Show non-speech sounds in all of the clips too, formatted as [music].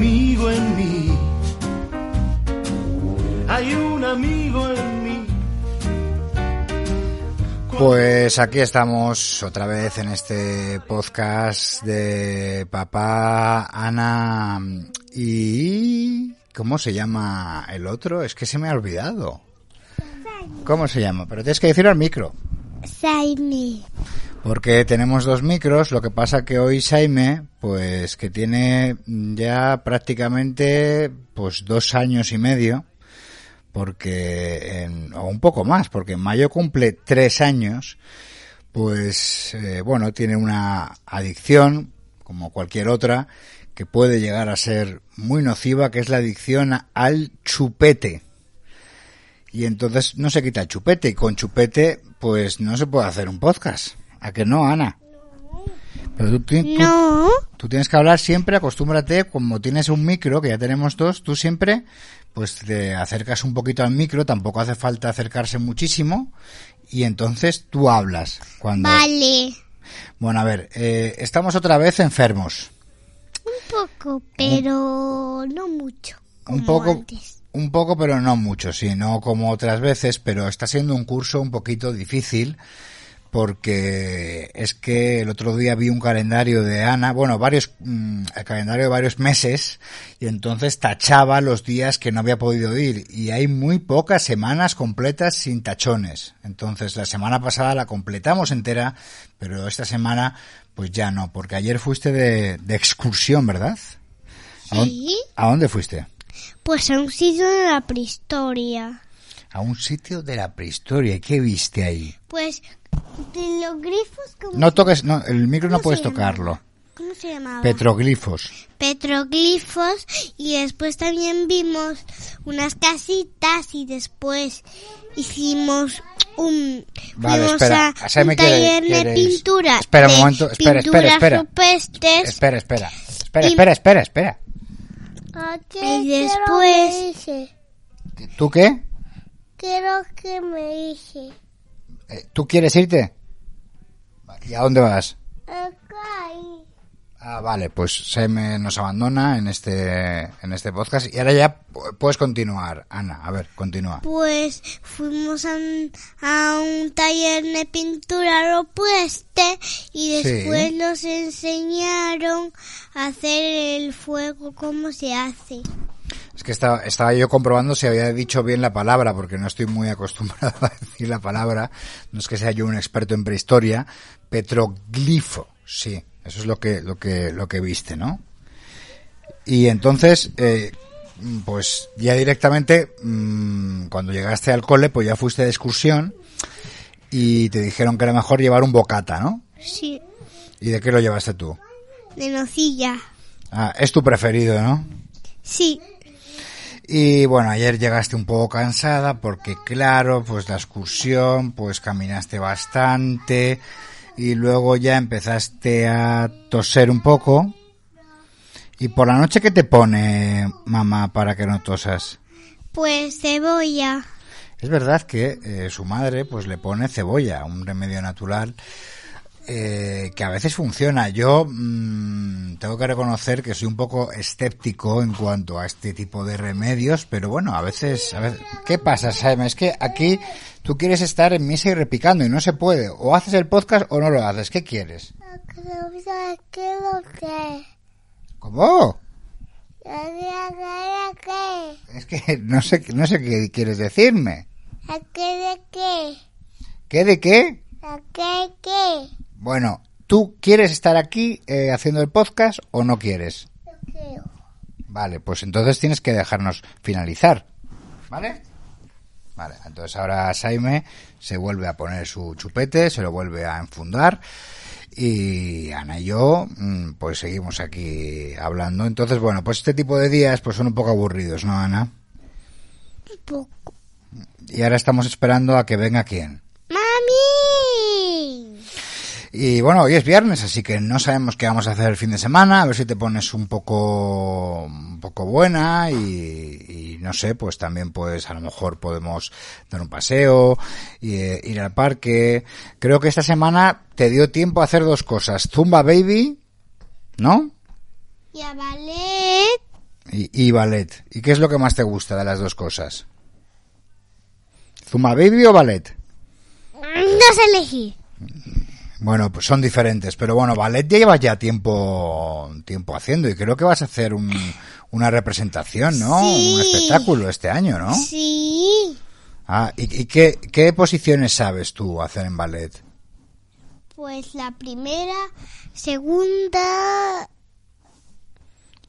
amigo en mí. Hay un amigo en mí. Pues aquí estamos otra vez en este podcast de papá, Ana y... ¿Cómo se llama el otro? Es que se me ha olvidado. ¿Cómo se llama? Pero tienes que decir al micro. Porque tenemos dos micros, lo que pasa que hoy Saime, pues que tiene ya prácticamente pues dos años y medio, porque en, o un poco más, porque en mayo cumple tres años, pues eh, bueno, tiene una adicción, como cualquier otra, que puede llegar a ser muy nociva, que es la adicción al chupete. Y entonces no se quita el chupete, y con chupete pues no se puede hacer un podcast. ¿A que no, Ana? Pero tú, tú- No. tú tienes que hablar siempre, acostúmbrate, como tienes un micro, que ya tenemos dos, tú siempre, pues te acercas un poquito al micro, tampoco hace falta acercarse muchísimo, y entonces tú hablas. Cuando... Vale. Bueno, a ver, eh, estamos otra vez enfermos. Un poco, pero no mucho. Un poco, antes. un poco, pero no mucho, sí, no como otras veces, pero está siendo un curso un poquito difícil porque es que el otro día vi un calendario de Ana, bueno, varios, mm, el calendario de varios meses, y entonces tachaba los días que no había podido ir, y hay muy pocas semanas completas sin tachones. Entonces la semana pasada la completamos entera, pero esta semana pues ya no, porque ayer fuiste de, de excursión, ¿verdad? ¿A Sí. ¿A dónde fuiste? Pues a un sitio de la prehistoria. A un sitio de la prehistoria. ¿Y qué viste ahí? Pues de los grifos como No toques, no, el micro no ¿Cómo puedes tocarlo. ¿Cómo se llamaba? Petroglifos. Petroglifos y después también vimos unas casitas y después hicimos un Vale, fuimos espera. a un quiere- taller de quieres- pintura Espera un de momento, espera, espera, espera. rupestres Espera, espera. Espera, Y- espera, espera, espera. y después ¿Tú qué? quiero que me dice Eh, ¿Tú quieres irte? ¿Y a dónde vas? Ah, vale, pues Saime nos abandona en este, en este podcast y ahora ya pu- puedes continuar. Ana, a ver, continúa. pues fuimos a un, a un taller de pintura rupestre y Sí. después nos enseñaron a hacer el fuego cómo se hace Es que estaba, estaba yo comprobando si había dicho bien la palabra, porque no estoy muy [laughs] acostumbrado a decir la palabra. No es que sea yo un experto en prehistoria. Petroglifo, sí. Eso es lo que, lo que, lo que viste, ¿no? Y entonces, eh, pues ya directamente, mm, cuando llegaste al cole, pues ya fuiste de excursión y te dijeron que era mejor llevar un bocata, ¿no? sí ¿Y de qué lo llevaste tú? de nocilla Ah, es tu preferido, ¿no? sí Y bueno, ayer llegaste un poco cansada porque claro, pues la excursión, pues caminaste bastante y luego ya empezaste a toser un poco. ¿Y por la noche qué te pone mamá para que no tosas? pues cebolla Es verdad que eh, su madre pues le pone cebolla, un remedio natural eh, que a veces funciona. Yo mm, tengo que reconocer que soy un poco escéptico en cuanto a este tipo de remedios, pero bueno, a veces, a veces ¿qué pasa, Simon? Es que aquí tú quieres estar en misa y repicando y no se puede. O haces el podcast o no lo haces. ¿Qué quieres? ¿Cómo? Es que no sé, no sé qué quieres decirme. de qué? ¿Qué de qué? qué qué? Bueno, ¿tú quieres estar aquí eh, haciendo el podcast o no quieres? Vale, pues entonces tienes que dejarnos finalizar. ¿Vale? Vale, entonces ahora Saime se vuelve a poner su chupete, se lo vuelve a enfundar y Ana y yo mm, pues seguimos aquí hablando. Entonces, bueno, pues este tipo de días pues son un poco aburridos, ¿no, Ana? Un poco. Y ahora estamos esperando a que venga quién. Y bueno, hoy es viernes, así que no sabemos qué vamos a hacer el fin de semana, a ver si te pones un poco, un poco buena y, y no sé, pues también pues a lo mejor podemos dar un paseo, y, eh, ir al parque. Creo que esta semana te dio tiempo a hacer dos cosas, Zumba Baby, ¿no? Y a ballet. Y, y ballet. ¿Y qué es lo que más te gusta de las dos cosas? ¿Zumba Baby o ballet? No sé elegir. Bueno, pues son diferentes, pero bueno, ballet ya llevas ya tiempo, tiempo haciendo y creo que vas a hacer un, una representación, ¿no? Sí. Un espectáculo este año, ¿no? Sí. Ah, ¿y, y qué, qué posiciones sabes tú hacer en ballet? Pues la primera, segunda.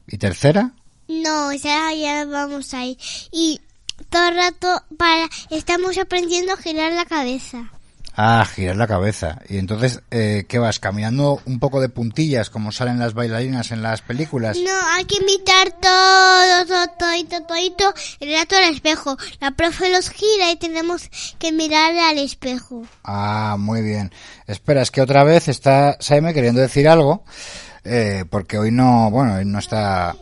¿Y tercera? No, esa ya vamos a ir. Y todo el rato para estamos aprendiendo a girar la cabeza. Ah, girar la cabeza. Y entonces, eh, ¿qué vas? ¿Caminando un poco de puntillas como salen las bailarinas en las películas? No, hay que imitar todo, todo, todito, todito, el rato al espejo. La profe los gira y tenemos que mirar al espejo. Ah, muy bien. Espera, es que otra vez está Saime queriendo decir algo, eh, porque hoy no, bueno, hoy no está...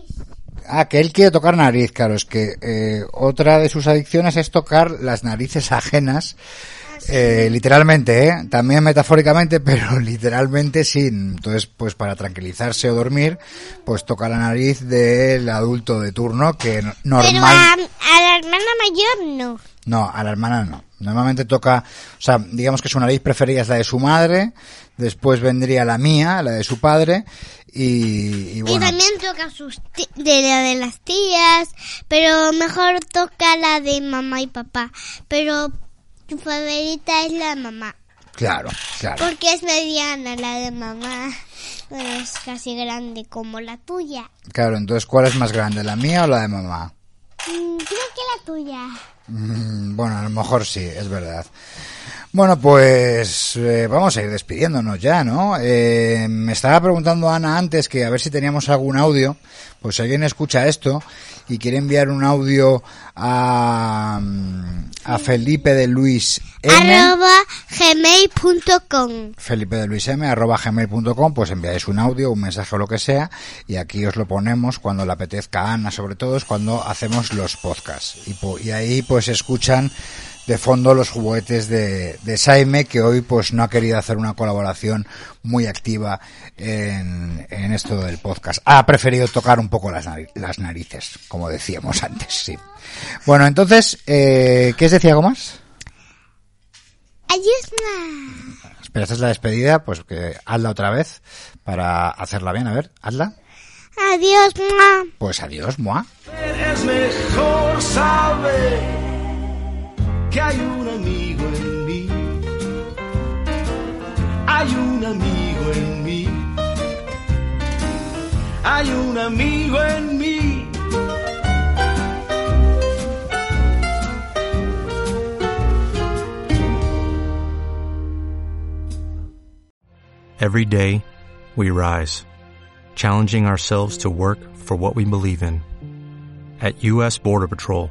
Ah, que él quiere tocar nariz, claro, es que eh, otra de sus adicciones es tocar las narices ajenas, eh, literalmente, ¿eh? también metafóricamente, [laughs] pero literalmente sí. Entonces, pues para tranquilizarse o dormir, pues toca la nariz del adulto de turno, que no- Pero a, normal... a la hermana mayor no. No, a la hermana no. Normalmente toca, o sea, digamos que su nariz preferida es la de su madre, después vendría la mía, la de su padre, y, y bueno. Y también toca sus de la de las tías, pero mejor toca la de mamá y papá. Pero su favorita es la mamá, Claro, claro. porque es mediana la de mamá. Es casi grande como la tuya. Claro, entonces, ¿cuál es más grande, la mía o la de mamá? Mm, creo que la tuya. Mm, Bueno, a lo mejor sí, es verdad. Bueno, pues eh, vamos a ir despidiéndonos ya, ¿no? Eh, me estaba preguntando Ana antes que a ver si teníamos algún audio. Pues si alguien escucha esto y quiere enviar un audio a, a Felipe de Luis M. Arroba gmail.com. Felipe de Luis M, arroba gmail.com, pues enviáis un audio, un mensaje o lo que sea, y aquí os lo ponemos cuando le apetezca a Ana, sobre todo es cuando hacemos los podcasts. Y, y ahí pues escuchan de fondo los juguetes de, de Saime, que hoy pues no ha querido hacer una colaboración muy activa en, en esto del podcast. Ha preferido tocar un poco las, las narices, como decíamos [laughs] antes, sí. Bueno, entonces, eh, ¿qué os decía algo más? Adiós, ma. Espera, esta es la despedida, pues que hazla otra vez para hacerla bien. A ver, hazla. Adiós, ma. Pues adiós, moi. Es mejor saber que hay un amigo en mí. Hay un amigo en mí. Hay un amigo en mí. Every day, we rise, challenging ourselves to work for what we believe in. At U.S. Border Patrol,